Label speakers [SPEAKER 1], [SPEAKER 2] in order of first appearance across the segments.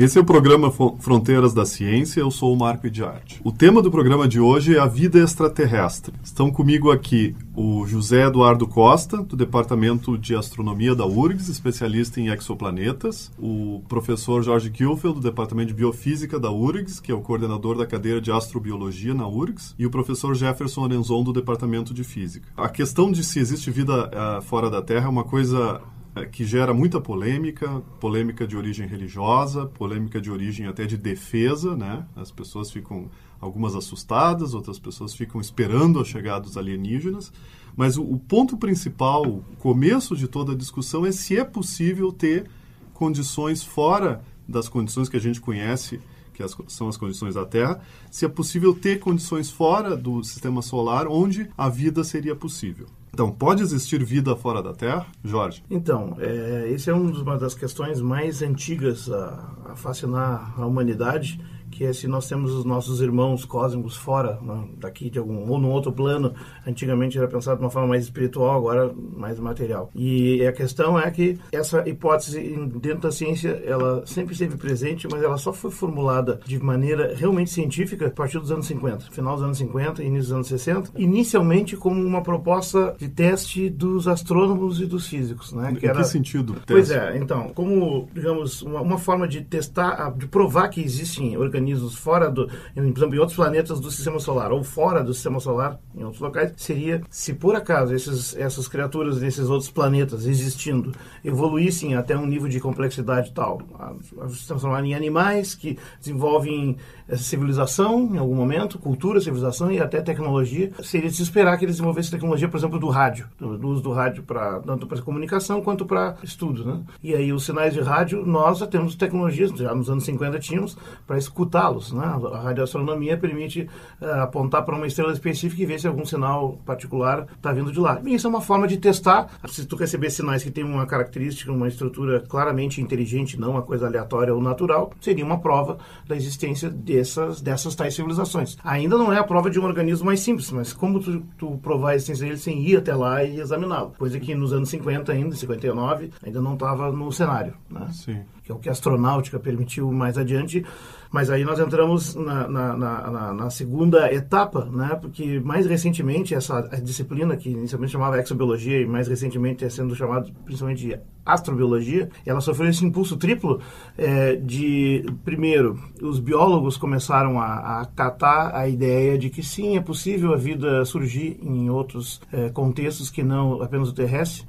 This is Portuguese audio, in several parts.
[SPEAKER 1] Esse é o programa Fronteiras da Ciência, eu sou o Marco Idiarte. O tema do programa de hoje é a vida extraterrestre. Estão comigo aqui o José Eduardo Costa, do Departamento de Astronomia da URGS, especialista em exoplanetas, o professor Jorge Kielfeld, do Departamento de Biofísica da URGS, que é o coordenador da cadeira de Astrobiologia na URGS, e o professor Jefferson Arenzon, do Departamento de Física. A questão de se existe vida uh, fora da Terra é uma coisa que gera muita polêmica, polêmica de origem religiosa, polêmica de origem até de defesa, né? As pessoas ficam algumas assustadas, outras pessoas ficam esperando a chegada dos alienígenas, mas o, o ponto principal, o começo de toda a discussão é se é possível ter condições fora das condições que a gente conhece, que as, são as condições da Terra, se é possível ter condições fora do sistema solar onde a vida seria possível. Então, pode existir vida fora da Terra, Jorge?
[SPEAKER 2] Então, é, esse é uma das questões mais antigas a, a fascinar a humanidade que é se nós temos os nossos irmãos cósmicos fora né, daqui de algum ou num outro plano antigamente era pensado de uma forma mais espiritual agora mais material e a questão é que essa hipótese dentro da ciência ela sempre esteve presente mas ela só foi formulada de maneira realmente científica a partir dos anos 50 final dos anos 50 início dos anos 60 inicialmente como uma proposta de teste dos astrônomos e dos físicos né
[SPEAKER 1] que em era... que sentido teste?
[SPEAKER 2] pois é então como digamos uma, uma forma de testar de provar que existem organismos organismos fora do, por exemplo, em outros planetas do sistema solar ou fora do sistema solar, em outros locais, seria se por acaso esses, essas criaturas nesses outros planetas existindo evoluíssem até um nível de complexidade tal, se transformarem em animais que desenvolvem essa civilização em algum momento, cultura, civilização e até tecnologia, seria de se esperar que eles desenvolvessem tecnologia, por exemplo, do rádio, do, do uso do rádio para tanto para comunicação quanto para estudo, né? E aí os sinais de rádio nós já temos tecnologias, já nos anos 50 tínhamos para escutar escutá-los. Né? A radioastronomia permite uh, apontar para uma estrela específica e ver se algum sinal particular está vindo de lá. E isso é uma forma de testar. Se tu receber sinais que têm uma característica, uma estrutura claramente inteligente, não uma coisa aleatória ou natural, seria uma prova da existência dessas, dessas tais civilizações. Ainda não é a prova de um organismo mais simples, mas como tu, tu provar a existência dele sem ir até lá e examiná-lo? Coisa que nos anos 50 ainda, 59, ainda não estava no cenário. Né?
[SPEAKER 1] Sim.
[SPEAKER 2] Que é o que a astronáutica permitiu mais adiante. Mas aí nós entramos na, na, na, na, segunda etapa, né? porque mais recentemente essa disciplina, que inicialmente chamava exobiologia e mais recentemente é sendo chamada principalmente de astrobiologia, ela sofreu esse impulso triplo é, de, primeiro, os biólogos começaram a, a catar a ideia de que sim, é possível a vida surgir em outros é, contextos que não apenas o terrestre,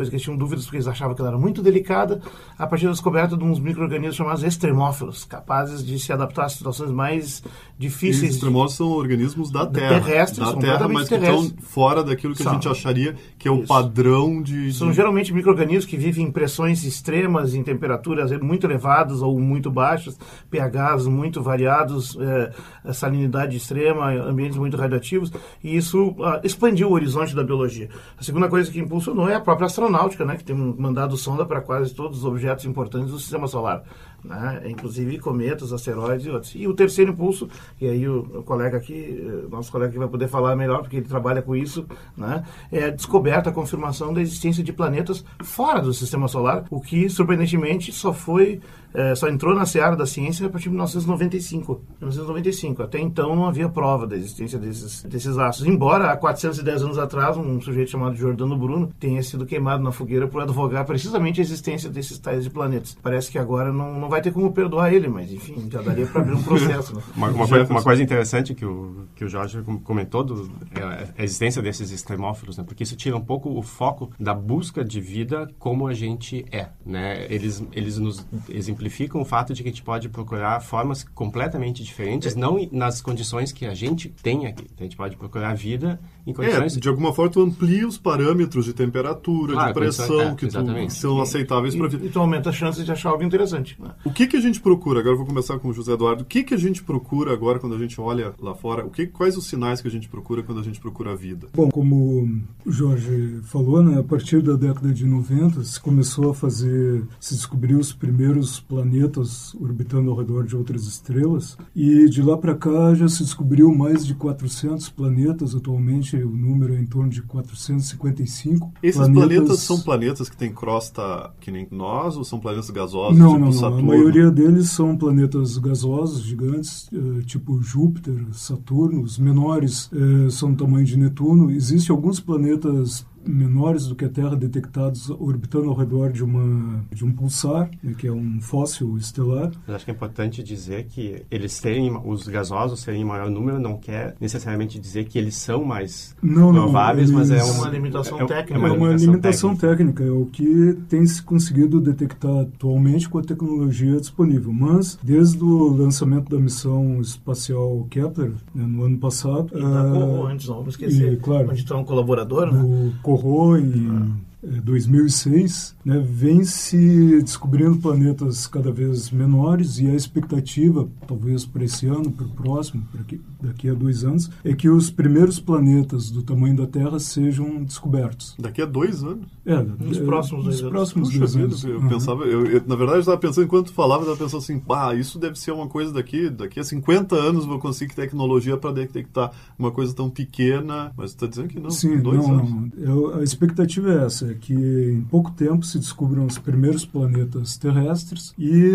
[SPEAKER 2] coisa que eles tinham dúvidas porque eles achavam que ela era muito delicada, a partir da descoberta de uns micro-organismos chamados extremófilos, capazes de se adaptar a situações mais difíceis.
[SPEAKER 1] E extremófilos são organismos da Terra.
[SPEAKER 2] Terrestres,
[SPEAKER 1] da Terra, mas que estão fora daquilo que são. a gente acharia que é o Isso. padrão de.
[SPEAKER 2] São geralmente micro-organismos que vivem em pressões extremas, em temperaturas muito elevadas ou muito baixas, pHs muito variados, é, salinidade extrema, ambientes muito radioativos, e isso ah, expandiu o horizonte da biologia. A segunda coisa que impulsionou é a própria astronomia astronáutica, né, que tem mandado sonda para quase todos os objetos importantes do sistema solar, né, inclusive cometas, asteroides e outros. E o terceiro impulso, e aí o, o colega aqui, eh, nosso colega que vai poder falar melhor, porque ele trabalha com isso, né, é a descoberta, a confirmação da existência de planetas fora do sistema solar, o que, surpreendentemente, só foi é, só entrou na seara da ciência a partir de 1995. 1995. Até então não havia prova da existência desses, desses astros. Embora há 410 anos atrás um sujeito chamado Giordano Bruno tenha sido queimado na fogueira por advogar precisamente a existência desses tais de planetas. Parece que agora não, não vai ter como perdoar ele, mas enfim, já daria para abrir um processo. Né?
[SPEAKER 3] uma, uma, coisa, uma, coisa, interessante que o, que o Jorge comentou do, é a existência desses extremófilos, né? porque isso tira um pouco o foco da busca de vida como a gente é. Né? Eles, eles nos exemplificam o fato de que a gente pode procurar formas completamente diferentes, não nas condições que a gente tem aqui. Então, a gente pode procurar vida em
[SPEAKER 1] É,
[SPEAKER 3] condições...
[SPEAKER 1] de alguma forma tu amplia os parâmetros de temperatura,
[SPEAKER 3] Claro,
[SPEAKER 1] de pressão
[SPEAKER 3] é,
[SPEAKER 1] que tu, são aceitáveis para a vida.
[SPEAKER 2] E, e tu aumenta a chance de achar algo interessante. Né?
[SPEAKER 1] O que, que a gente procura? Agora eu vou começar com o José Eduardo. O que, que a gente procura agora quando a gente olha lá fora? O que, quais os sinais que a gente procura quando a gente procura a vida?
[SPEAKER 4] Bom, como o Jorge falou, né, a partir da década de 90 se começou a fazer, se descobriu os primeiros planetas orbitando ao redor de outras estrelas e de lá para cá já se descobriu mais de 400 planetas. Atualmente o número é em torno de 455.
[SPEAKER 1] Esses planetas, são planetas que têm crosta que nem nós ou são planetas gasosos
[SPEAKER 4] Não,
[SPEAKER 1] tipo
[SPEAKER 4] não.
[SPEAKER 1] Saturno?
[SPEAKER 4] Maioria deles são planetas gasosos, gigantes, eh, tipo Júpiter, Saturno. Os menores eh, são do tamanho de Netuno. Existem alguns planetas menores do que a Terra detectados orbitando ao redor de uma de um pulsar, né, que é um fóssil estelar.
[SPEAKER 3] Mas acho que é importante dizer que eles terem, os gasosos terem maior número não quer necessariamente dizer que eles são mais
[SPEAKER 4] Não, não,
[SPEAKER 3] prováveis, mas é
[SPEAKER 4] eles-
[SPEAKER 3] uma,
[SPEAKER 2] uma limitação
[SPEAKER 3] é-
[SPEAKER 2] técnica.
[SPEAKER 3] É uma
[SPEAKER 4] É uma
[SPEAKER 3] limitação, técnica.
[SPEAKER 4] técnica, é o que tem se conseguido detectar atualmente com a tecnologia disponível. Mas, desde o lançamento da missão espacial Kepler, né, no ano passado,
[SPEAKER 2] E da
[SPEAKER 4] ah,
[SPEAKER 2] Corro, antes não vamos esquecer,
[SPEAKER 4] e, claro.
[SPEAKER 2] onde está um colaborador, né?
[SPEAKER 4] Corro em eh, 2006, né, vem se descobrindo planetas cada vez menores e a expectativa, talvez para esse ano, para o próximo, para que- daqui a dois anos, é que os primeiros planetas do tamanho da Terra sejam descobertos.
[SPEAKER 1] Daqui a dois anos.
[SPEAKER 4] É,
[SPEAKER 2] Nos
[SPEAKER 4] é,
[SPEAKER 2] próximos dois
[SPEAKER 4] nos
[SPEAKER 2] anos.
[SPEAKER 4] próximos
[SPEAKER 1] Puxa
[SPEAKER 4] dois anos.
[SPEAKER 1] eu
[SPEAKER 4] Uhum.
[SPEAKER 1] pensava, eu, eu- na verdade eu estava pensando, enquanto falava, eu estava pensando assim, pá, isso deve ser uma coisa daqui, daqui a 50 anos vou conseguir tecnologia para detectar uma coisa tão pequena, mas está dizendo que não,
[SPEAKER 4] Sim,
[SPEAKER 1] dois
[SPEAKER 4] não,
[SPEAKER 1] anos.
[SPEAKER 4] não. Eu- a expectativa é essa, é que em pouco tempo se descubram os primeiros planetas terrestres e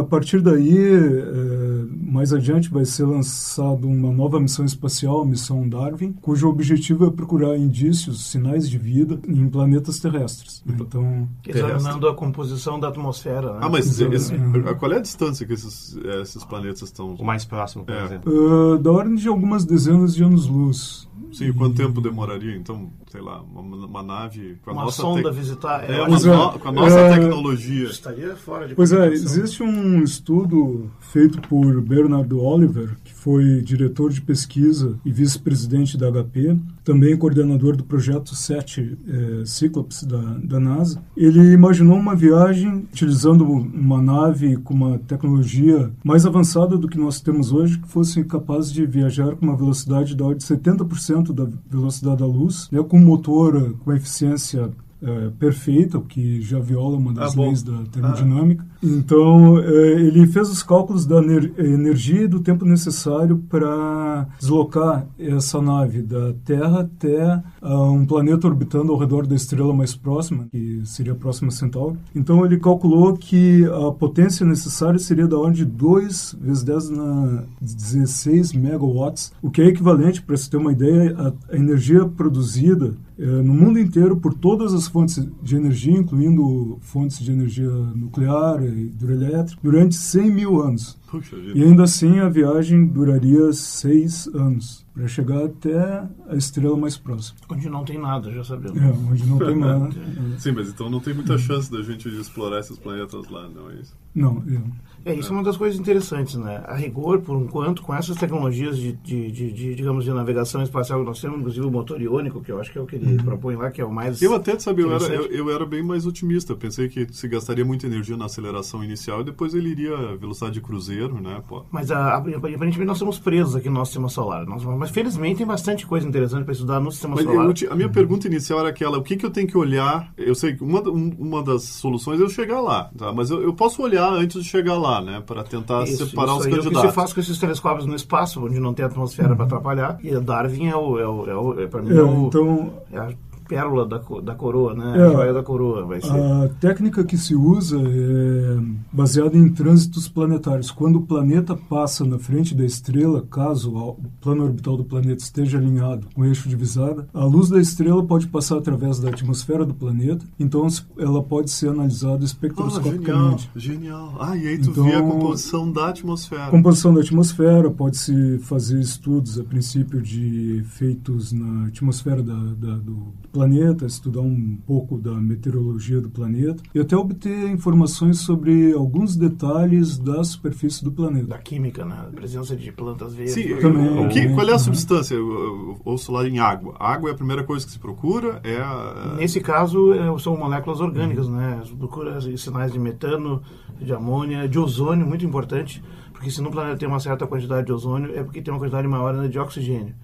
[SPEAKER 4] a partir daí, eh, mais adiante, vai ser lançada uma nova missão espacial, a missão Darwin, cujo objetivo é procurar indícios, sinais de vida em planetas terrestres. Então,
[SPEAKER 2] Examinando a composição da atmosfera. Né?
[SPEAKER 1] Ah, mas esse-
[SPEAKER 4] Uhum.
[SPEAKER 1] qual é a distância que esses, eh, esses planetas estão?
[SPEAKER 3] O mais próximo, por
[SPEAKER 1] É.
[SPEAKER 3] exemplo.
[SPEAKER 4] ah, da ordem de algumas dezenas de anos-luz.
[SPEAKER 1] Sim, quanto tempo demoraria? Então, sei lá, uma, uma nave com a
[SPEAKER 2] Uma
[SPEAKER 1] nossa
[SPEAKER 2] sonda
[SPEAKER 1] tec-
[SPEAKER 2] visitar.
[SPEAKER 1] É, uma
[SPEAKER 4] é.
[SPEAKER 1] no- com a nossa
[SPEAKER 4] É,
[SPEAKER 1] tecnologia.
[SPEAKER 2] estaria fora de
[SPEAKER 4] Pois é, existe um estudo feito por Bernard Oliver, que foi diretor de pesquisa e vice-presidente da HP, também coordenador do projeto 7 eh, Cyclops da, da NASA. Ele imaginou uma viagem utilizando uma nave com uma tecnologia mais avançada do que nós temos hoje, que fosse capaz de viajar com uma velocidade da ordem de 70% da velocidade da luz, né, com um motor com eficiência eh, perfeita, o que já viola uma das
[SPEAKER 1] Ah,
[SPEAKER 4] leis da termodinâmica. Então, eh, ele fez os cálculos da ener- energia e do tempo necessário para deslocar essa nave da Terra até ah, um planeta orbitando ao redor da estrela mais próxima, que seria a próxima Centauro. Então, ele calculou que a potência necessária seria da ordem de 2 vezes 10 na 16 megawatts, o que é equivalente, para se ter uma ideia, à energia produzida eh, no mundo inteiro por todas as fontes de energia, incluindo fontes de energia nuclear e hidroelétrica, durante 100 mil anos.
[SPEAKER 1] Puxa
[SPEAKER 4] E ainda assim a viagem duraria seis anos para chegar até a estrela mais próxima,
[SPEAKER 2] Onde não tem nada, já sabemos.
[SPEAKER 4] é, onde não tem nada.
[SPEAKER 1] Sim, mas então não tem muita chance da gente explorar esses planetas lá, não é isso?
[SPEAKER 4] Não, é.
[SPEAKER 2] É, isso é uma das coisas interessantes, né? A rigor, por enquanto, com essas tecnologias de, de, de, de, digamos, de navegação espacial que nós temos, inclusive o motor iônico, que eu acho que é o que ele propõe lá, que é o mais...
[SPEAKER 1] Eu até, sabe, eu era, eu, eu era bem mais otimista. Eu pensei que se gastaria muita energia na aceleração inicial e depois ele iria a velocidade de cruzeiro, né? Pô.
[SPEAKER 2] Mas a, aparentemente nós estamos presos aqui no nosso sistema solar. Nós- mas felizmente tem bastante coisa interessante para estudar no sistema
[SPEAKER 1] Mas
[SPEAKER 2] solar.
[SPEAKER 1] eu te- a minha pergunta inicial era aquela: o que, que eu tenho que olhar? Eu sei que uma, um- uma das soluções é eu chegar lá, tá? mas eu, eu posso olhar antes de chegar lá, né? Para tentar
[SPEAKER 2] Isso,
[SPEAKER 1] separar
[SPEAKER 2] isso
[SPEAKER 1] os
[SPEAKER 2] aí é o que
[SPEAKER 1] candidatos.
[SPEAKER 2] se faz com esses telescópios no espaço, onde não tem atmosfera para atrapalhar. E a Darwin é o, é o, é o é, para mim,
[SPEAKER 4] É,
[SPEAKER 2] é, o,
[SPEAKER 4] então
[SPEAKER 2] é a pérola da, da coroa, né?
[SPEAKER 4] É.
[SPEAKER 2] a joia da coroa vai ser.
[SPEAKER 4] A técnica que se usa é baseada em trânsitos planetários. Quando o planeta passa na frente da estrela, caso o plano orbital do planeta esteja alinhado com o eixo divisada, a luz da estrela pode passar através da atmosfera do planeta, então ela pode ser analisada
[SPEAKER 1] Ah, genial,
[SPEAKER 4] espectroscopicamente.
[SPEAKER 1] genial. Ah, e aí tu
[SPEAKER 4] Então-
[SPEAKER 1] vê a composição da atmosfera.
[SPEAKER 4] Composição da atmosfera, pode-se fazer estudos, a princípio, de efeitos na atmosfera da- da- do planeta, estudar um pouco da meteorologia do planeta e até obter informações sobre alguns detalhes da superfície do planeta.
[SPEAKER 2] Da química, né? A presença de plantas verdes.
[SPEAKER 1] Sim,
[SPEAKER 4] Também,
[SPEAKER 1] o que, qual é a
[SPEAKER 4] uhum.
[SPEAKER 1] substância? Eu, eu ouço lá em água. A água é a primeira coisa que se procura? É a,
[SPEAKER 2] Nesse caso, é, são moléculas orgânicas, né? Procura sinais de metano, de amônia, de ozônio, muito importante, porque se no planeta tem uma certa quantidade de ozônio, é porque tem uma quantidade maior ainda de oxigênio.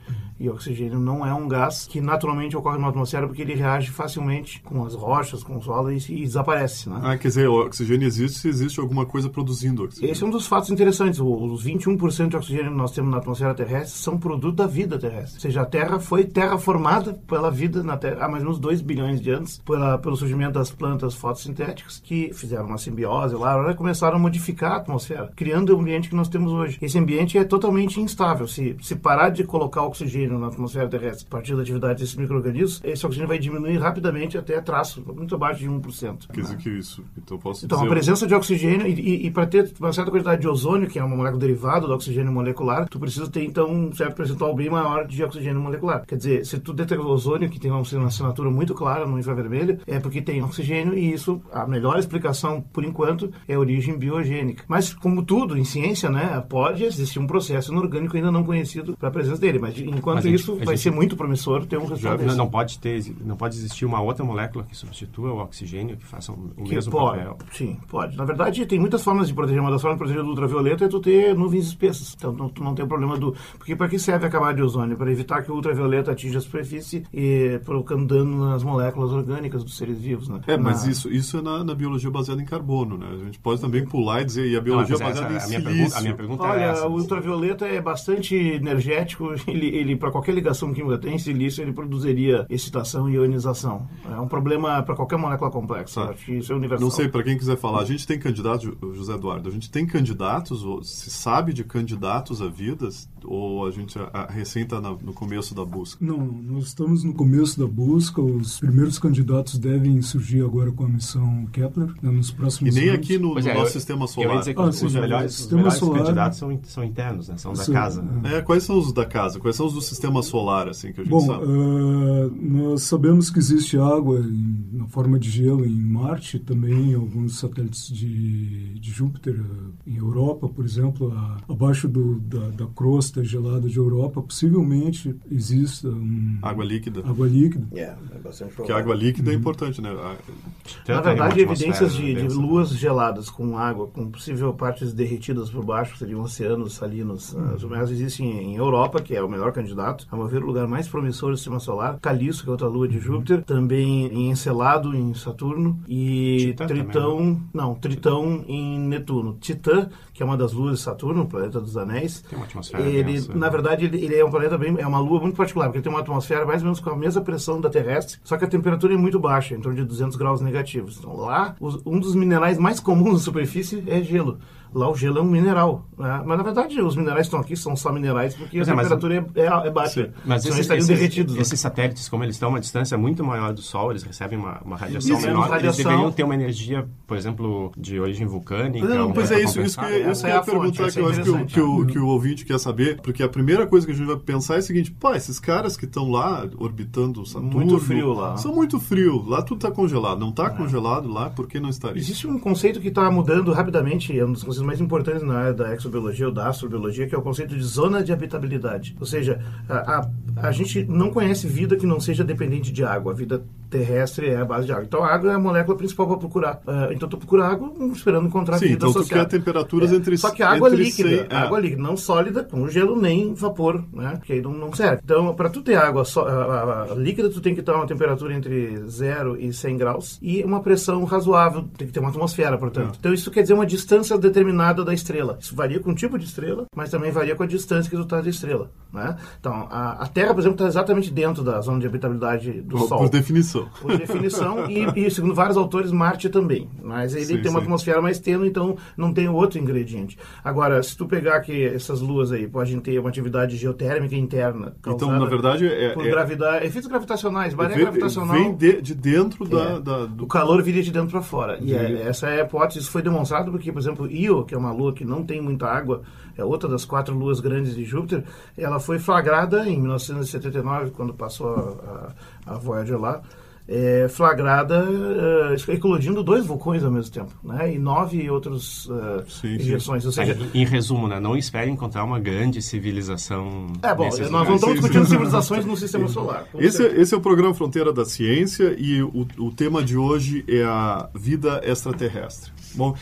[SPEAKER 2] E oxigênio não é um gás que naturalmente ocorre na atmosfera porque ele reage facilmente com as rochas, com o solo e, e desaparece, né?
[SPEAKER 1] Ah, quer dizer, o oxigênio existe se existe alguma coisa produzindo oxigênio.
[SPEAKER 2] Esse é um dos fatos interessantes. O- Os 21% de oxigênio que nós temos na atmosfera terrestre são produto da vida terrestre. Ou seja, a Terra foi terra formada pela vida na Terra há mais ou menos 2 bilhões de anos, pela, pelo surgimento das plantas fotossintéticas que fizeram uma simbiose lá começaram a modificar a atmosfera, criando o ambiente que nós temos hoje. Esse ambiente é totalmente instável. Se, se parar de colocar oxigênio na atmosfera terrestre a partir da atividade desses micro-organismos, esse oxigênio vai diminuir rapidamente até traço, muito abaixo de 1%.
[SPEAKER 1] Quer dizer que isso. Então posso
[SPEAKER 2] Então, a
[SPEAKER 1] dizer.
[SPEAKER 2] presença de oxigênio, e, e, e para ter uma certa quantidade de ozônio, que é uma molécula derivada do oxigênio molecular, tu precisa ter, então, um certo percentual bem maior de oxigênio molecular. Quer dizer, se tu detectar ozônio, que tem uma assinatura muito clara no infravermelho, é porque tem oxigênio, e isso, a melhor explicação, por enquanto, é a origem biogênica. Mas, como tudo em ciência, né, pode existir um processo inorgânico ainda não conhecido para a presença dele. Mas, enquanto
[SPEAKER 3] Mas gente-
[SPEAKER 2] isso, vai
[SPEAKER 3] gente-
[SPEAKER 2] ser muito promissor ter um resultado
[SPEAKER 3] Não,
[SPEAKER 2] desse.
[SPEAKER 3] não pode ter, não pode existir uma outra molécula que substitua o oxigênio, que faça o
[SPEAKER 2] Que
[SPEAKER 3] mesmo
[SPEAKER 2] pode,
[SPEAKER 3] papel.
[SPEAKER 2] sim, pode. Na verdade, tem muitas formas de proteger. Uma das formas de proteger do ultravioleta é tu ter nuvens espessas. Então, tu, tu não tem o problema do... Porque para que serve a camada de ozônio? Para evitar que o ultravioleta atinja a superfície e provocando dano nas moléculas orgânicas dos seres vivos, né?
[SPEAKER 1] É, mas
[SPEAKER 2] Na-
[SPEAKER 1] isso, isso é na, na biologia baseada em carbono, né? A gente pode também pular e dizer, e a biologia
[SPEAKER 3] Não, mas
[SPEAKER 1] baseada
[SPEAKER 3] essa-
[SPEAKER 1] em
[SPEAKER 3] a, minha pergunta, a minha pergunta
[SPEAKER 2] Olha,
[SPEAKER 3] é essa.
[SPEAKER 2] o ultravioleta é bastante energético. Ele, ele qualquer ligação química tem silício, ele produziria excitação e ionização. É um problema para qualquer molécula complexa.
[SPEAKER 1] Tá.
[SPEAKER 2] Acho que isso é universal.
[SPEAKER 1] Não sei, para quem quiser falar, a gente tem candidatos, José Eduardo, a gente tem candidatos, ou se sabe de candidatos a vidas, ou a gente a, a, recém está no começo da busca?
[SPEAKER 4] Não, nós estamos no começo da busca. Os primeiros candidatos devem surgir agora com a missão Kepler né, nos
[SPEAKER 1] E
[SPEAKER 4] próximos
[SPEAKER 1] nem
[SPEAKER 4] anos.
[SPEAKER 1] aqui no,
[SPEAKER 3] Pois
[SPEAKER 1] no
[SPEAKER 3] é,
[SPEAKER 1] nosso
[SPEAKER 3] eu-
[SPEAKER 1] sistema
[SPEAKER 3] Eu
[SPEAKER 1] solar.
[SPEAKER 3] ia dizer que
[SPEAKER 4] Ah,
[SPEAKER 3] os,
[SPEAKER 4] sim,
[SPEAKER 3] melhores, os melhores
[SPEAKER 4] solar-
[SPEAKER 3] candidatos são, são internos, né? São da casa.
[SPEAKER 4] é.
[SPEAKER 1] É, quais são os da casa? Quais são os do sistema solar, assim, que a gente
[SPEAKER 4] Bom,
[SPEAKER 1] sabe?
[SPEAKER 4] eh, nós sabemos que existe água em- na forma de gelo em Marte, também em alguns satélites de, de Júpiter, eh, em Europa, por exemplo, a- abaixo do- da, da crosta gelada de Europa, possivelmente exista um,
[SPEAKER 1] Água líquida.
[SPEAKER 4] água líquida.
[SPEAKER 2] É, é bastante
[SPEAKER 1] Porque a água líquida é importante, né? A-
[SPEAKER 2] Na verdade, evidências de,
[SPEAKER 3] atmosfera
[SPEAKER 2] de luas geladas com água, com possível partes derretidas por baixo, seriam oceanos salinos.
[SPEAKER 3] Uhum.
[SPEAKER 2] As existem em Europa, que é o melhor candidato, a meu ver, o lugar mais promissor do sistema solar. Calisto, que é outra lua de Júpiter. Também em Encelado, em Saturno. E
[SPEAKER 3] Titã
[SPEAKER 2] Tritão,
[SPEAKER 3] também, né?
[SPEAKER 2] não, Tritão em Netuno. Titã, que é uma das luas de Saturno, o planeta dos anéis.
[SPEAKER 3] Tem uma atmosfera
[SPEAKER 2] Ele,
[SPEAKER 3] densa.
[SPEAKER 2] na verdade, ele, ele é um planeta bem, é uma lua muito particular, porque ele tem uma atmosfera mais ou menos com a mesma pressão da terrestre, só que a temperatura é muito baixa, em torno de 200 graus negativos. Então, lá, os- um dos minerais mais comuns na superfície é gelo. Lá o gelo é um mineral. né? Mas na verdade os minerais que estão aqui são só minerais porque
[SPEAKER 3] Pois
[SPEAKER 2] a
[SPEAKER 3] é, mas-
[SPEAKER 2] temperatura é, é- é baixa.
[SPEAKER 3] Mas
[SPEAKER 2] Senão
[SPEAKER 3] esses,
[SPEAKER 2] eles estariam
[SPEAKER 3] esses-
[SPEAKER 2] derretidos. né?
[SPEAKER 3] esses satélites, como eles estão a uma distância muito maior do Sol, eles recebem uma, uma radiação
[SPEAKER 2] Isso,
[SPEAKER 3] menor,
[SPEAKER 2] radiação-
[SPEAKER 3] eles deveriam ter uma energia, por exemplo, de origem vulcânica.
[SPEAKER 1] Não, pois
[SPEAKER 3] pra
[SPEAKER 1] é isso, isso que, isso
[SPEAKER 2] Essa
[SPEAKER 1] que
[SPEAKER 2] é
[SPEAKER 1] eu ia perguntar, que
[SPEAKER 2] é
[SPEAKER 1] eu acho que, o- que, o, que o ouvinte quer saber, porque a primeira coisa que a gente vai pensar é o seguinte, pá, esses caras que estão lá orbitando Saturno...
[SPEAKER 2] Muito frio lá.
[SPEAKER 1] São muito frio, lá tudo está congelado, não está congelado lá, por que não estaria?
[SPEAKER 2] Existe um conceito que está mudando rapidamente, é um dos conceitos mais importantes na área da exobiologia ou da astrobiologia, que é o conceito de zona de habitabilidade. Ou seja, a, a, a gente não conhece vida que não seja dependente de água. A vida terrestre é a base de água. Então a água é a molécula principal para procurar. Ah, então tu procura água esperando encontrar
[SPEAKER 1] Sim,
[SPEAKER 2] vida
[SPEAKER 1] então tu
[SPEAKER 2] associada.
[SPEAKER 1] quer temperaturas
[SPEAKER 2] É.
[SPEAKER 1] entre
[SPEAKER 2] Só que a água líquida,
[SPEAKER 1] cem- é.
[SPEAKER 2] água líquida, não sólida, com gelo nem vapor, né? Que aí não, não serve. Então, para tu ter água só, a- a- a líquida, tu tem que ter uma temperatura entre 0 e 100 graus e uma pressão razoável, tem que ter uma atmosfera, portanto.
[SPEAKER 1] É.
[SPEAKER 2] Então, isso quer dizer uma distância determinada da estrela. Isso varia com o tipo de estrela, mas também varia com a distância que tu está da estrela, né? Então, a, a Terra, por exemplo, está exatamente dentro da zona de habitabilidade do
[SPEAKER 1] Por-
[SPEAKER 2] Sol
[SPEAKER 1] Por definição.
[SPEAKER 2] por definição, e, e, segundo vários autores, Marte também. Mas ele
[SPEAKER 1] Sim,
[SPEAKER 2] tem uma
[SPEAKER 1] sim.
[SPEAKER 2] atmosfera mais tênue, então não tem outro ingrediente. Agora, se tu pegar que essas luas aí podem ter uma atividade geotérmica interna.
[SPEAKER 1] Então, na verdade, é,
[SPEAKER 2] Por
[SPEAKER 1] é-
[SPEAKER 2] gravidade, efeitos gravitacionais, maré
[SPEAKER 1] vem,
[SPEAKER 2] gravitacional.
[SPEAKER 1] vem de, de dentro da,
[SPEAKER 2] É.
[SPEAKER 1] da- do
[SPEAKER 2] O calor viria de dentro para fora. E é- essa é a hipótese. Isso foi demonstrado porque, por exemplo, Io, que é uma lua que não tem muita água, é outra das quatro luas grandes de Júpiter, ela foi flagrada em 1979, quando passou a, a Voyager lá, é, flagrada uh, eclodindo dois vulcões ao mesmo tempo, né? E nove outros uh, sim, injeções. Sim. Ou seja,
[SPEAKER 3] em, em, resumo, né? Não espere encontrar uma grande civilização.
[SPEAKER 2] É bom, nós não estamos discutindo civilizações no sistema solar.
[SPEAKER 1] Esse, é, esse é o programa Fronteira da Ciência e o, o tema de hoje é a vida extraterrestre. Bom,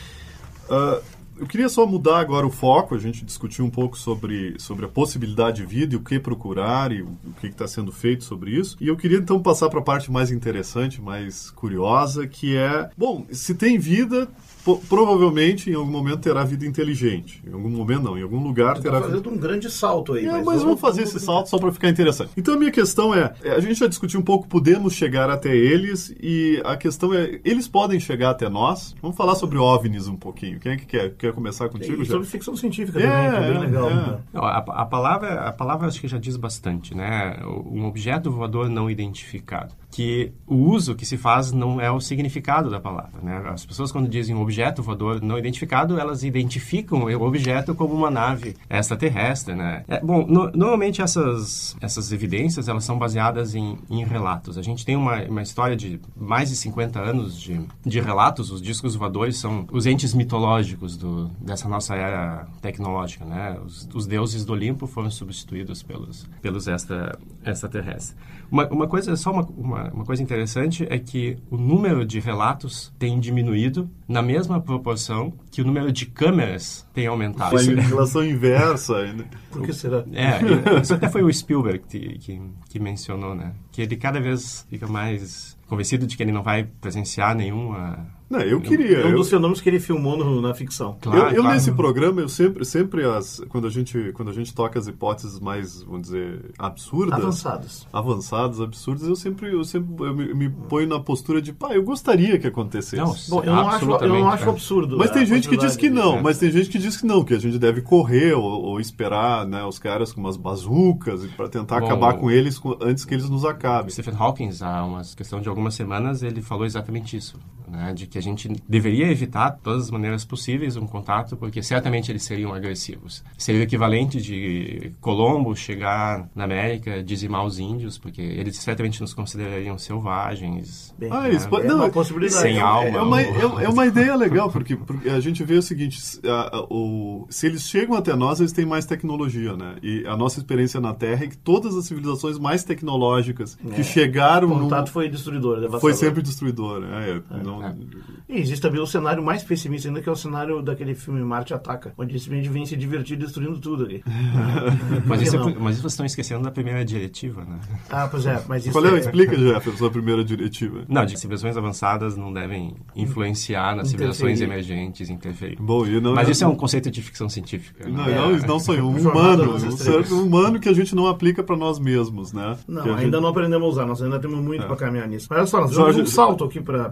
[SPEAKER 1] uh, eu queria só mudar agora o foco, a gente discutiu um pouco sobre, sobre a possibilidade de vida e o que procurar e o, o que está sendo feito sobre isso. E eu queria então passar para a parte mais interessante, mais curiosa, que é, bom, se tem vida, provavelmente em algum momento terá vida inteligente. Em algum momento não, em algum lugar
[SPEAKER 2] Você
[SPEAKER 1] terá.
[SPEAKER 2] Tá fazendo um grande salto aí.
[SPEAKER 1] É, mas, mas vamos fazer esse salto só para ficar interessante. Então a minha questão é, é, a gente já discutiu um pouco, podemos chegar até eles e a questão é, eles podem chegar até nós? Vamos falar sobre OVNIs um pouquinho. Quem é que quer? Quer começar contigo?
[SPEAKER 2] E sobre ficção científica é, também, que é bem legal. É. Né?
[SPEAKER 3] Não, a, a, palavra, a palavra acho que já diz bastante, né? Um objeto voador não identificado que o uso que se faz não é o significado da palavra. Né? As pessoas, quando dizem objeto voador não identificado, elas identificam o objeto como uma nave extraterrestre. Né? É, bom, no, normalmente essas, essas evidências elas são baseadas em, em relatos. A gente tem uma, uma história de mais de 50 anos de, de relatos. Os discos voadores são os entes mitológicos do, dessa nossa era tecnológica. Né? Os, os deuses do Olimpo foram substituídos pelos, pelos extra, extraterrestres. Uma, uma coisa, só uma, uma, uma, coisa interessante é que o número de relatos tem diminuído na mesma proporção que o número de câmeras tem aumentado.
[SPEAKER 1] Foi em relação inversa.
[SPEAKER 2] Por que será?
[SPEAKER 3] É, isso até foi o Spielberg que, que, que mencionou, né? Que ele cada vez fica mais convencido de que ele não vai presenciar nenhuma
[SPEAKER 1] não, eu queria.
[SPEAKER 2] É um dos
[SPEAKER 1] eu...
[SPEAKER 2] fenômenos que ele filmou no, na ficção.
[SPEAKER 1] Claro, eu, eu claro. nesse programa, eu sempre, sempre as, quando, a gente, quando a gente toca as hipóteses mais, vamos dizer, absurdas.
[SPEAKER 2] Avançadas.
[SPEAKER 1] Avançadas, absurdas, eu sempre, eu sempre eu me, me, ponho na postura de, pá, eu gostaria que acontecesse.
[SPEAKER 2] Não, Bom, eu não, acho, eu não acho absurdo.
[SPEAKER 1] Mas tem gente que diz que não, mas tem gente que diz que não, que a gente deve correr ou, ou esperar né, os caras com umas bazucas para tentar Bom, acabar com eles com, antes que eles nos acabem.
[SPEAKER 3] Stephen Hawking, há uma questão de algumas semanas, ele falou exatamente isso, né, de que a gente deveria evitar, de todas as maneiras possíveis, um contato, porque certamente eles seriam agressivos. Seria o equivalente de Colombo chegar na América, dizimar os índios, porque eles certamente nos considerariam selvagens.
[SPEAKER 1] Bem, ah, isso né? pode, é não,
[SPEAKER 2] uma possibilidade.
[SPEAKER 3] Sem
[SPEAKER 1] é,
[SPEAKER 3] alma.
[SPEAKER 1] É uma, é, é, uma ideia legal, porque, porque, a gente vê o seguinte, a, a, o, se eles chegam até nós, eles têm mais tecnologia, né? E a nossa experiência na Terra é que todas as civilizações mais tecnológicas que é. chegaram...
[SPEAKER 2] O contato num, foi destruidor,
[SPEAKER 1] Foi sempre destruidor, né? Não,
[SPEAKER 2] e existe também o cenário mais pessimista ainda, que é o cenário daquele filme Marte Ataca, onde simplesmente vem se divertir destruindo tudo ali.
[SPEAKER 3] mas, isso é, mas vocês estão esquecendo da primeira diretiva, né?
[SPEAKER 2] Ah, pois é. Mas isso
[SPEAKER 1] Qual é? é... Explica, Jefferson, a primeira diretiva.
[SPEAKER 3] Não, de civilizações avançadas não devem influenciar nas civilizações emergentes, interferir.
[SPEAKER 1] Bom, e não,
[SPEAKER 3] mas isso é um conceito de ficção científica.
[SPEAKER 1] Não, né? não, não são um humano, um ser humano que a gente não aplica para nós mesmos, né?
[SPEAKER 2] Não, ainda gente... não aprendemos a usar, nós ainda temos muito é. para caminhar nisso. Mas olha só, nós Jorge... um salto aqui para...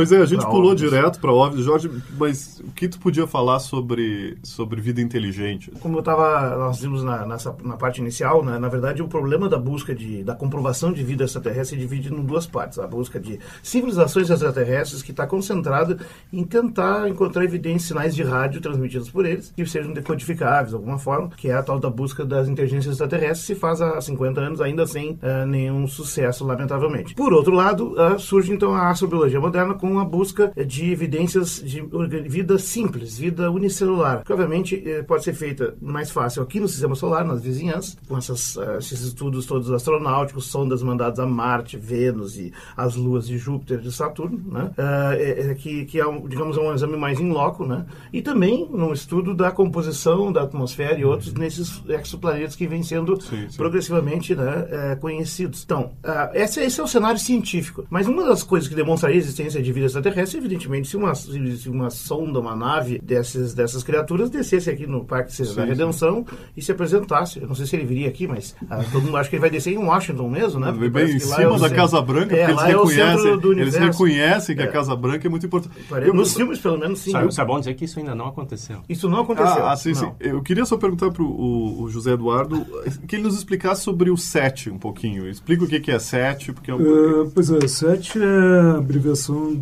[SPEAKER 1] Pois é, a gente pulou direto para óbvio, Jorge, mas o que tu podia falar sobre, sobre vida inteligente?
[SPEAKER 2] Como eu estava, nós vimos na, nessa, na parte inicial, né, na verdade o problema da busca de, da comprovação de vida extraterrestre se divide em duas partes. A busca de civilizações extraterrestres que está concentrada em tentar encontrar evidências, sinais de rádio transmitidos por eles que sejam decodificáveis de alguma forma, que é a tal da busca das inteligências extraterrestres, se faz há 50 anos ainda sem uh, nenhum sucesso, lamentavelmente. Por outro lado, uh, surge então a astrobiologia moderna com a busca de evidências de vida simples, vida unicelular, que obviamente eh, pode ser feita mais fácil aqui no sistema solar, nas vizinhanças, com essas, uh, esses estudos todos astronáuticos, sondas mandadas a Marte, Vênus e as luas de Júpiter e de Saturno, né? É, é, que, que é, um, digamos, um exame mais in loco, né? E também no estudo da composição da atmosfera e outros nesses exoplanetas que vêm sendo sim, sim. progressivamente né, é, conhecidos. Então, esse, esse, é o cenário científico. Mas uma das coisas que demonstraria a existência de vida extraterrestre, evidentemente, se uma, se uma sonda, uma nave dessas, dessas criaturas descesse aqui no Parque sim, da Redenção sim. e se apresentasse. Eu não sei se ele viria aqui, mas ah, todo mundo acha que ele vai descer em Washington mesmo, né?
[SPEAKER 1] Porque bem em cima é da Casa Branca, é, porque eles, reconhecem, eles reconhecem que é. a Casa Branca é muito importante.
[SPEAKER 2] Eu, nos filmes, pelo menos, sim. Sabe,
[SPEAKER 3] sabe bom dizer que isso ainda não aconteceu.
[SPEAKER 2] Isso não aconteceu.
[SPEAKER 1] Ah, ah sim, sim. Eu queria só perguntar para o José Eduardo que ele nos explicasse sobre o SET um pouquinho. Explica explica o que, que é SET, porque é um...
[SPEAKER 4] Uh, pois é, SET é a abreviação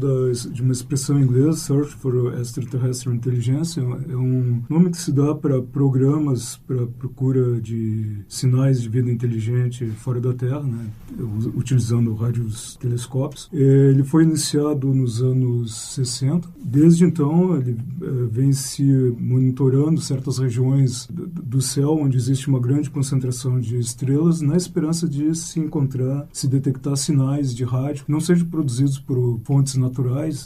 [SPEAKER 4] de uma expressão em inglês, Search for Extraterrestrial Intelligence, é um nome que se dá para programas para procura de sinais de vida inteligente fora da Terra, né, utilizando rádios telescópios. Ele foi iniciado nos anos 60. Desde então, ele uh, vem se monitorando certas regiões do céu onde existe uma grande concentração de estrelas, na esperança de se encontrar, se detectar sinais de rádio, não sejam produzidos por fontes naturais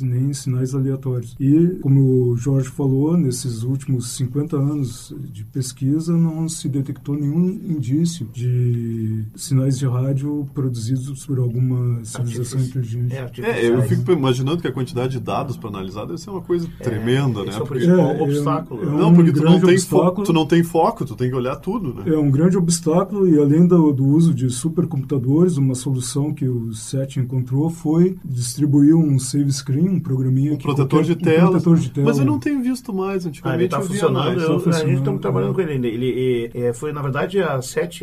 [SPEAKER 4] nem sinais aleatórios. E, como o Jorge falou, nesses últimos 50 anos de pesquisa, não se detectou nenhum indício de sinais de rádio produzidos por alguma civilização inteligente.
[SPEAKER 1] É, é, eu fico imaginando que a quantidade de dados para analisar deve ser uma coisa é, tremenda, né?
[SPEAKER 2] É o principal é, obstáculo.
[SPEAKER 1] É um, não, porque tu não, tem foco, tu não tem foco, tu tem que olhar tudo, né?
[SPEAKER 4] É um grande obstáculo e além do, do uso de supercomputadores, uma solução que o SET encontrou foi distribuir um save screen, um programinha
[SPEAKER 1] um protetor, de um protetor de tela. Mas eu não tenho visto mais, antigamente ah, ele
[SPEAKER 2] está funcionando, eu, a gente está trabalhando com ele ainda. Ele, ele, é, foi, na verdade, a SET,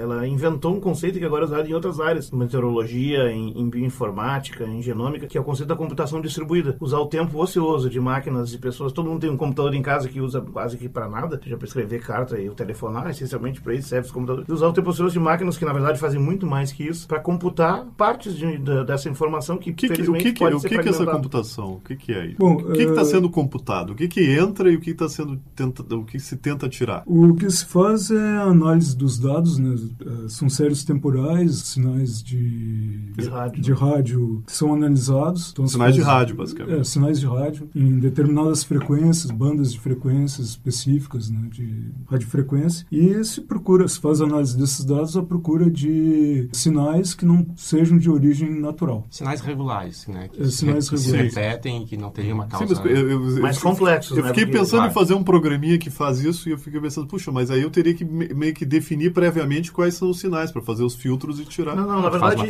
[SPEAKER 2] ela inventou um conceito que agora é usado em outras áreas, em meteorologia, em, em bioinformática, em genômica, que é o conceito da computação distribuída. Usar o tempo ocioso de máquinas e pessoas, todo mundo tem um computador em casa que usa quase que para nada, seja para escrever carta e o telefonar, essencialmente para isso serve os computadores. E usar o tempo ocioso de máquinas que, na verdade, fazem muito mais que isso, para computar partes de, de, dessa informação que,
[SPEAKER 1] que, que o que, que, o que, que é essa computação? O que, que é isso? Bom, o que está uh... sendo computado? O que, que entra e o que está sendo tenta, o que se tenta tirar?
[SPEAKER 4] O que se faz é a análise dos dados, né? Uh, são séries temporais, sinais de,
[SPEAKER 2] de, rádio.
[SPEAKER 4] de rádio que são analisados.
[SPEAKER 1] Então, sinais de rádio, basicamente.
[SPEAKER 4] É, sinais de rádio em determinadas frequências, bandas de frequências específicas, né? De radiofrequência. E se procura, se faz análise desses dados à procura de sinais que não sejam de origem natural.
[SPEAKER 3] Sinais regulares, né?
[SPEAKER 4] Que, é, sinais
[SPEAKER 3] que
[SPEAKER 4] regulares.
[SPEAKER 3] se repetem e que não teriam uma causa... Sim,
[SPEAKER 2] mas eu, eu, mais complexos,
[SPEAKER 1] Eu né? fiquei pensando claro. em fazer um programinha que faz isso e eu fiquei pensando, puxa, mas aí eu teria que meio que definir previamente quais são os sinais para fazer os filtros e tirar.
[SPEAKER 2] Não, não, na verdade,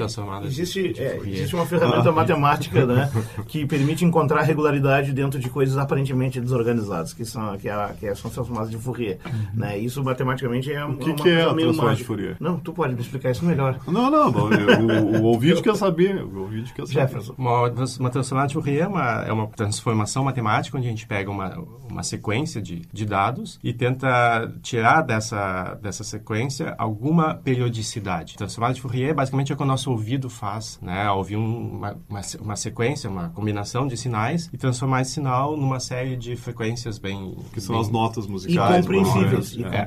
[SPEAKER 2] existe, é, existe uma ferramenta ah. matemática, né, que permite encontrar regularidade dentro de coisas aparentemente desorganizadas, que são que, é, que são chamadas de Fourier, uhum. né? Isso matematicamente é
[SPEAKER 1] o que, que é a transformação de Fourier?
[SPEAKER 2] Não, tu pode me explicar isso melhor.
[SPEAKER 1] Não, não, o, o ouvinte quer saber, o ouvinte quer saber.
[SPEAKER 3] Jefferson. Uma, uma transformação de Fourier é uma, é uma transformação matemática onde a gente pega uma, uma sequência de, de dados e tenta tirar dessa, dessa sequência alguma periodicidade. Transformada de Fourier basicamente é o que o nosso ouvido faz, né? Ouvir um, uma, uma, uma, sequência, uma combinação de sinais e transformar esse sinal numa série de frequências bem...
[SPEAKER 1] Que são
[SPEAKER 3] bem...
[SPEAKER 1] as notas musicais.
[SPEAKER 2] E compreensíveis. E é.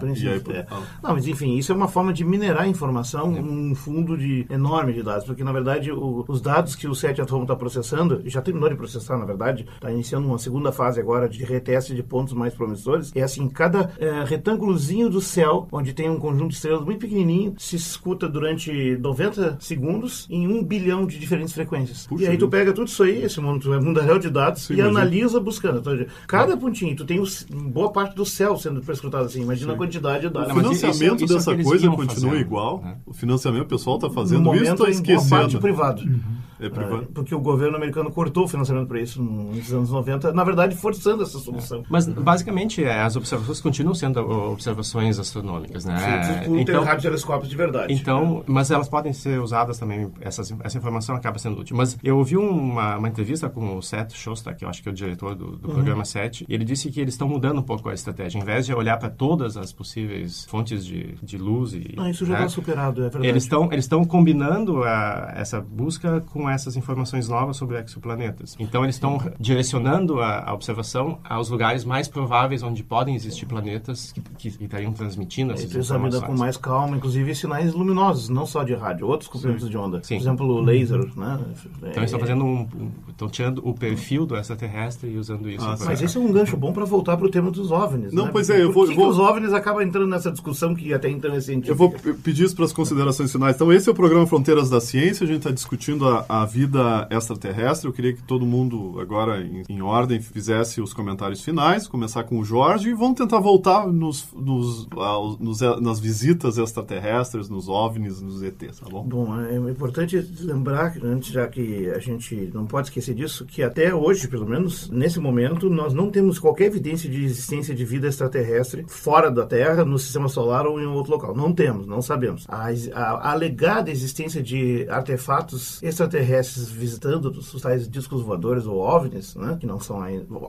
[SPEAKER 2] É. Não, mas enfim, isso é uma forma de minerar informação é. num fundo de, enorme de dados, porque na verdade o, os dados que o 7 Atom está processando, já terminou de processar na verdade, está iniciando uma segunda fase agora de reteste de pontos mais promissores, é assim, cada é, retângulozinho do céu, onde tem um conjunto de estrelas muito pequenininho, se escuta durante 90 segundos em um bilhão de diferentes frequências. Puxa e aí tu pega tudo isso aí, esse mundo, mundaréu de dados, Sim, e analisa buscando. Então, cada pontinho, tu tem o, boa parte do céu sendo prescrutado assim, imagina Sim. a quantidade de dados.
[SPEAKER 1] O financiamento isso, isso dessa coisa continua fazendo, igual? Né? O financiamento, o pessoal está fazendo isso, está esquecendo.
[SPEAKER 2] parte privado. Uhum.
[SPEAKER 1] É privado.
[SPEAKER 2] porque o governo americano cortou o financiamento para isso nos anos 90, na verdade forçando essa solução. É.
[SPEAKER 3] Mas basicamente é, as observações continuam sendo observações astronômicas, né?
[SPEAKER 2] Sim, então, radiotelescópios de verdade.
[SPEAKER 3] Então, é. mas elas podem ser usadas também, essas, essa informação acaba sendo útil. Mas eu ouvi uma, uma entrevista com o Seth Shostak, que eu acho que é o diretor do, do uhum. programa 7, e ele disse que eles estão mudando um pouco a estratégia. Em vez de olhar para todas as possíveis fontes de, de luz e...
[SPEAKER 2] Não, isso já está né? superado, é verdade.
[SPEAKER 3] Eles estão eles combinando a, essa busca com essas informações novas sobre exoplanetas. Então, eles estão direcionando a, a, observação aos lugares mais prováveis onde podem existir planetas que, que, que estariam transmitindo essas
[SPEAKER 2] informações. examina com mais calma, inclusive sinais luminosos, não só de rádio, outros comprimentos de onda. Sim. Por exemplo, o laser, né?
[SPEAKER 3] Então, eles estão fazendo um, um, estão tirando o perfil do extraterrestre e usando isso. Ah,
[SPEAKER 2] mas esse é um gancho bom para voltar para o tema dos OVNIs.
[SPEAKER 1] Não,
[SPEAKER 2] né?
[SPEAKER 1] pois é, eu vou...
[SPEAKER 2] Por que,
[SPEAKER 1] vou...
[SPEAKER 2] que os OVNIs acabam entrando nessa discussão que até então é científica?
[SPEAKER 1] Eu vou pedir isso para as considerações finais. Então, esse é o programa Fronteiras da Ciência. A gente está discutindo a, a vida extraterrestre, eu queria que todo mundo, agora em, em ordem, fizesse os comentários finais, começar com o Jorge e vamos tentar voltar nos, nos, aos, nos nas visitas extraterrestres, nos OVNIs, nos ETs, tá bom?
[SPEAKER 2] Bom, é importante lembrar, antes já que a gente não pode esquecer disso, que até hoje, pelo menos nesse momento, nós não temos qualquer evidência de existência de vida extraterrestre fora da Terra, no sistema solar ou em outro local. Não temos, não sabemos. A, a, a alegada existência de artefatos extraterrestres visitando os tais discos voadores ou OVNIs, né, que não são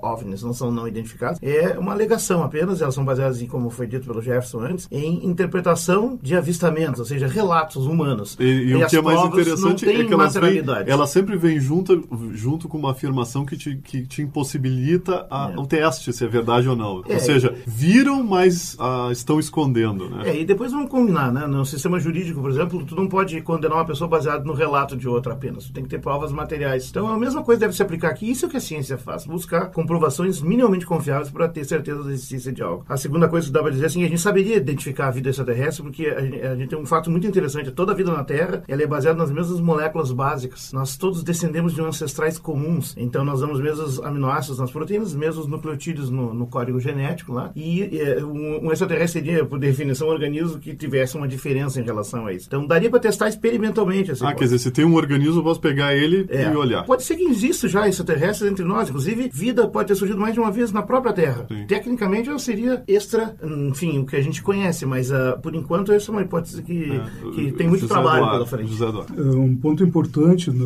[SPEAKER 2] OVNIs, não são não identificados, é uma alegação apenas, elas são baseadas em, como foi dito pelo Jefferson antes, em interpretação de avistamentos, ou seja, relatos humanos.
[SPEAKER 1] E, e, e o que é mais interessante é que elas, vem, elas sempre vêm junto, junto com uma afirmação que te, que te impossibilita a, é. o teste, se é verdade ou não. É, ou seja, viram, mas ah, estão escondendo. Né?
[SPEAKER 2] É, e depois vamos combinar, né? No sistema jurídico, por exemplo, tu não pode condenar uma pessoa baseada no relato de outra apenas. Tu tem que ter provas materiais. Então, a mesma coisa deve se aplicar aqui. Isso é o que a ciência faz. Buscar comprovações minimamente confiáveis para ter certeza da existência de algo. A segunda coisa que dá para dizer assim, a gente saberia identificar a vida extraterrestre porque a gente, a gente tem um fato muito interessante. Toda a vida na Terra, ela é baseada nas mesmas moléculas básicas. Nós todos descendemos de ancestrais comuns. Então, nós damos os mesmos aminoácidos nas proteínas, os mesmos nucleotídeos no, no código genético lá. E é, um, um extraterrestre seria, por definição, um organismo que tivesse uma diferença em relação a isso. Então, daria para testar experimentalmente.
[SPEAKER 1] Assim, ah, pode. quer dizer, se tem um organismo, posso pegar ele é. e olhar.
[SPEAKER 2] Pode ser que exista já extraterrestres entre nós. Inclusive, vida pode ter surgido mais de uma vez na própria Terra. Sim. Tecnicamente, ela seria extra, enfim, o que a gente conhece, mas uh, por enquanto essa é uma hipótese que, é, que tem muito José trabalho Eduardo, pela frente. José Eduardo.
[SPEAKER 4] É, um ponto importante na,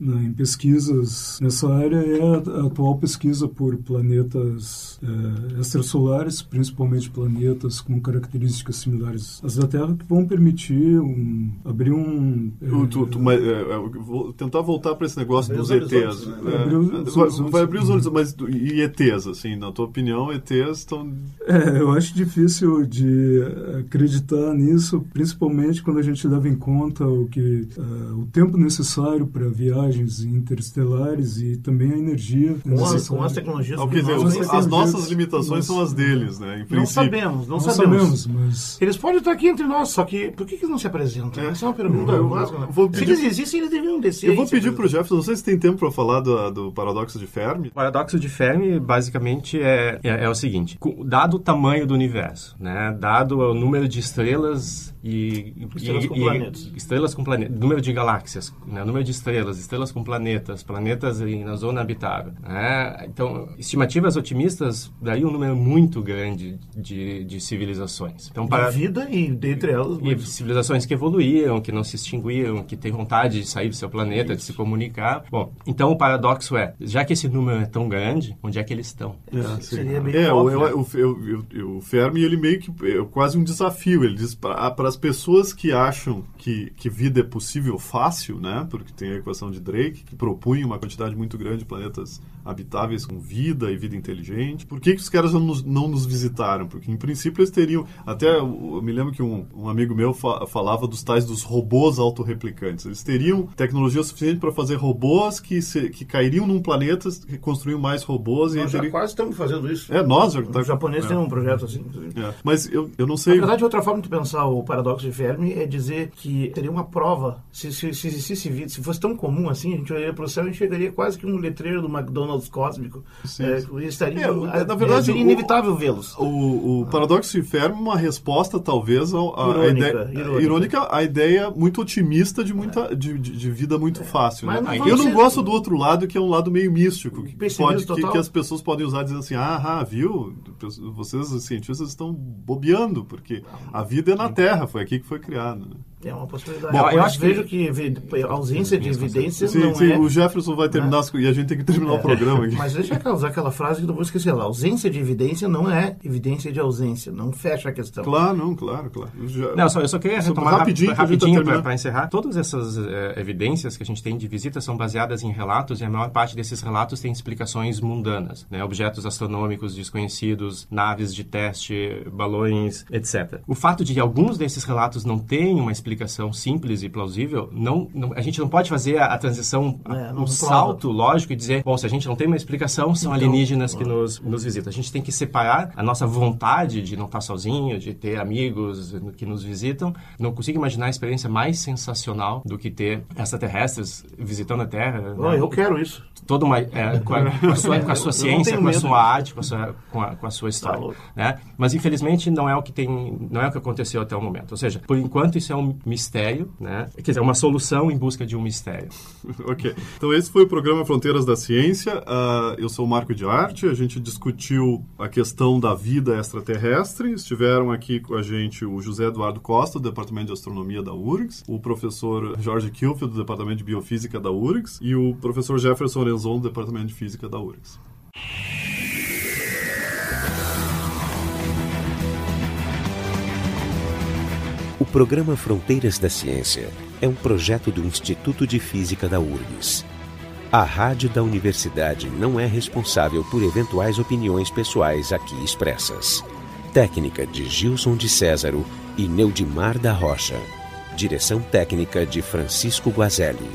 [SPEAKER 4] na, em pesquisas nessa área é a, a atual pesquisa por planetas é, extrasolares, principalmente planetas com características similares às da Terra, que vão permitir um, abrir um.
[SPEAKER 1] É, tu, tu, mas, é, vou tentar voltar para esse negócio dos ETs. Né? Abrir os, vai, vai, abrir os olhos, mas e ETs, assim, na tua opinião, ETs estão.
[SPEAKER 4] É, eu acho difícil de acreditar nisso, principalmente quando a gente leva em conta o que uh, o tempo necessário para viagens interestelares e também a energia
[SPEAKER 2] com as, com as tecnologias
[SPEAKER 1] ah, dizer, as, as nossas limitações são as deles, né?
[SPEAKER 2] não sabemos, não, não sabemos. sabemos. mas... Eles podem estar aqui entre nós, só que por que, que eles não se apresentam? É. Essa é uma pergunta básica. Né? Se eles existem, eles
[SPEAKER 1] Eu vou pedir para o Jefferson, não sei se tem tempo para falar do, do, paradoxo de Fermi.
[SPEAKER 3] O paradoxo de Fermi, basicamente, é, é, é o seguinte. Dado o tamanho do universo, né? dado o número de estrelas e,
[SPEAKER 2] estrelas
[SPEAKER 3] e,
[SPEAKER 2] com planetas.
[SPEAKER 3] Estrelas com planetas. Número de galáxias, né? número de estrelas, estrelas com planetas, planetas na zona habitável. Né? Então, estimativas otimistas daí um número muito grande de, de civilizações. Então,
[SPEAKER 2] para de vida e dentre elas.
[SPEAKER 3] E civilizações que evoluíram, que não se extinguiram, que têm vontade de sair do seu planeta, Isso. de se comunicar. Bom, então o paradoxo é, já que esse número é tão grande, onde é que eles estão?
[SPEAKER 1] É, seria meio é, óbvio, o, o, o, Fermi, ele meio que é quase um desafio. Ele diz para as pessoas que acham que, que vida é possível fácil, né? Porque tem a equação de Drake, que propunha uma quantidade muito grande de planetas habitáveis com vida e vida inteligente. Por que, que os caras não nos, não nos visitaram? Porque, em princípio, eles teriam... Até, eu me lembro que um, um amigo meu fa falava dos tais dos robôs autorreplicantes. Eles teriam tecnologia suficiente para fazer robôs que, se, que cairiam num planeta, que construíam mais robôs.
[SPEAKER 2] Nós
[SPEAKER 1] e
[SPEAKER 2] já
[SPEAKER 1] teriam...
[SPEAKER 2] quase estamos fazendo isso.
[SPEAKER 1] É, nós já...
[SPEAKER 2] Tá... Os japoneses é. têm um projeto assim.
[SPEAKER 1] É. Mas eu, eu não sei...
[SPEAKER 2] Na verdade, outra forma de pensar o paradoxo de Fermi é dizer que teria uma prova. Se, se, se existisse vida, se fosse tão comum assim, a gente olharia para o céu e enxergaria quase que um letreiro do McDonald's cósmico. Sim, é, estaria, é, na verdade, seria inevitável vê-los.
[SPEAKER 1] O, o, paradoxo de Fermi é uma resposta, talvez, à ideia, irônica. irônica, a ideia muito otimista de, muita, de, de, de vida muito é. fácil. Né? Não Eu não gosto do outro lado, que é um lado meio místico, que, pode, que, que, as pessoas podem usar dizendo assim, ah, viu, vocês, os cientistas, estão bobeando, porque a vida é na Terra, foi aqui que foi criado. Né?
[SPEAKER 2] É uma possibilidade. Bom, eu, acho vejo que, que a ausência de evidências
[SPEAKER 1] sim,
[SPEAKER 2] não
[SPEAKER 1] sim,
[SPEAKER 2] é...
[SPEAKER 1] o Jefferson vai terminar né? e a gente tem que terminar é. o programa. Aqui.
[SPEAKER 2] Mas deixa eu usar aquela frase que eu não vou esquecer lá. Ausência de evidência não é evidência de ausência. Não fecha a questão.
[SPEAKER 1] Claro, não, claro, claro.
[SPEAKER 3] Já... Não, só, eu só queria retomar rapidinho, rapidinho para encerrar. Todas essas é, evidências que a gente tem de visita são baseadas em relatos e a maior parte desses relatos tem explicações mundanas. Né? Objetos astronômicos desconhecidos, naves de teste, balões, etc. O fato de alguns desses relatos não terem uma explicação explicação simples e plausível, não, não a gente não pode fazer a, a transição,
[SPEAKER 2] É,
[SPEAKER 3] um salto lógico e dizer, bom, se a gente não tem uma explicação, são
[SPEAKER 2] Então,
[SPEAKER 3] alienígenas que nos, nos visitam. A gente tem que separar a nossa vontade de não estar sozinho, de ter amigos que nos visitam. Não consigo imaginar a experiência mais sensacional do que ter extraterrestres visitando a Terra.
[SPEAKER 2] Não,
[SPEAKER 3] né?
[SPEAKER 2] eu quero isso.
[SPEAKER 3] toda uma é, com, a, com a sua, com a sua ciência, com a sua arte, com a sua, com a, com a sua história,
[SPEAKER 2] louco.
[SPEAKER 3] né? Mas infelizmente não é o que tem, não é o que aconteceu até o momento. Ou seja, por enquanto isso é um mistério, né? Quer dizer, uma solução em busca de um mistério.
[SPEAKER 1] ok. Então esse foi o programa Fronteiras da Ciência. Ah, eu sou o Marco de Arte. A gente discutiu a questão da vida extraterrestre. Estiveram aqui com a gente o José Eduardo Costa, do Departamento de Astronomia da URGS, o professor Jorge Kilfield, do Departamento de Biofísica da URGS, e o professor Jefferson Orenzon, do Departamento de Física da URGS.
[SPEAKER 5] O programa Fronteiras da Ciência é um projeto do Instituto de Física da URGS. A rádio da universidade não é responsável por eventuais opiniões pessoais aqui expressas. Técnica de Gilson de Césaro e Neudimar da Rocha. Direção técnica de Francisco Guazelli.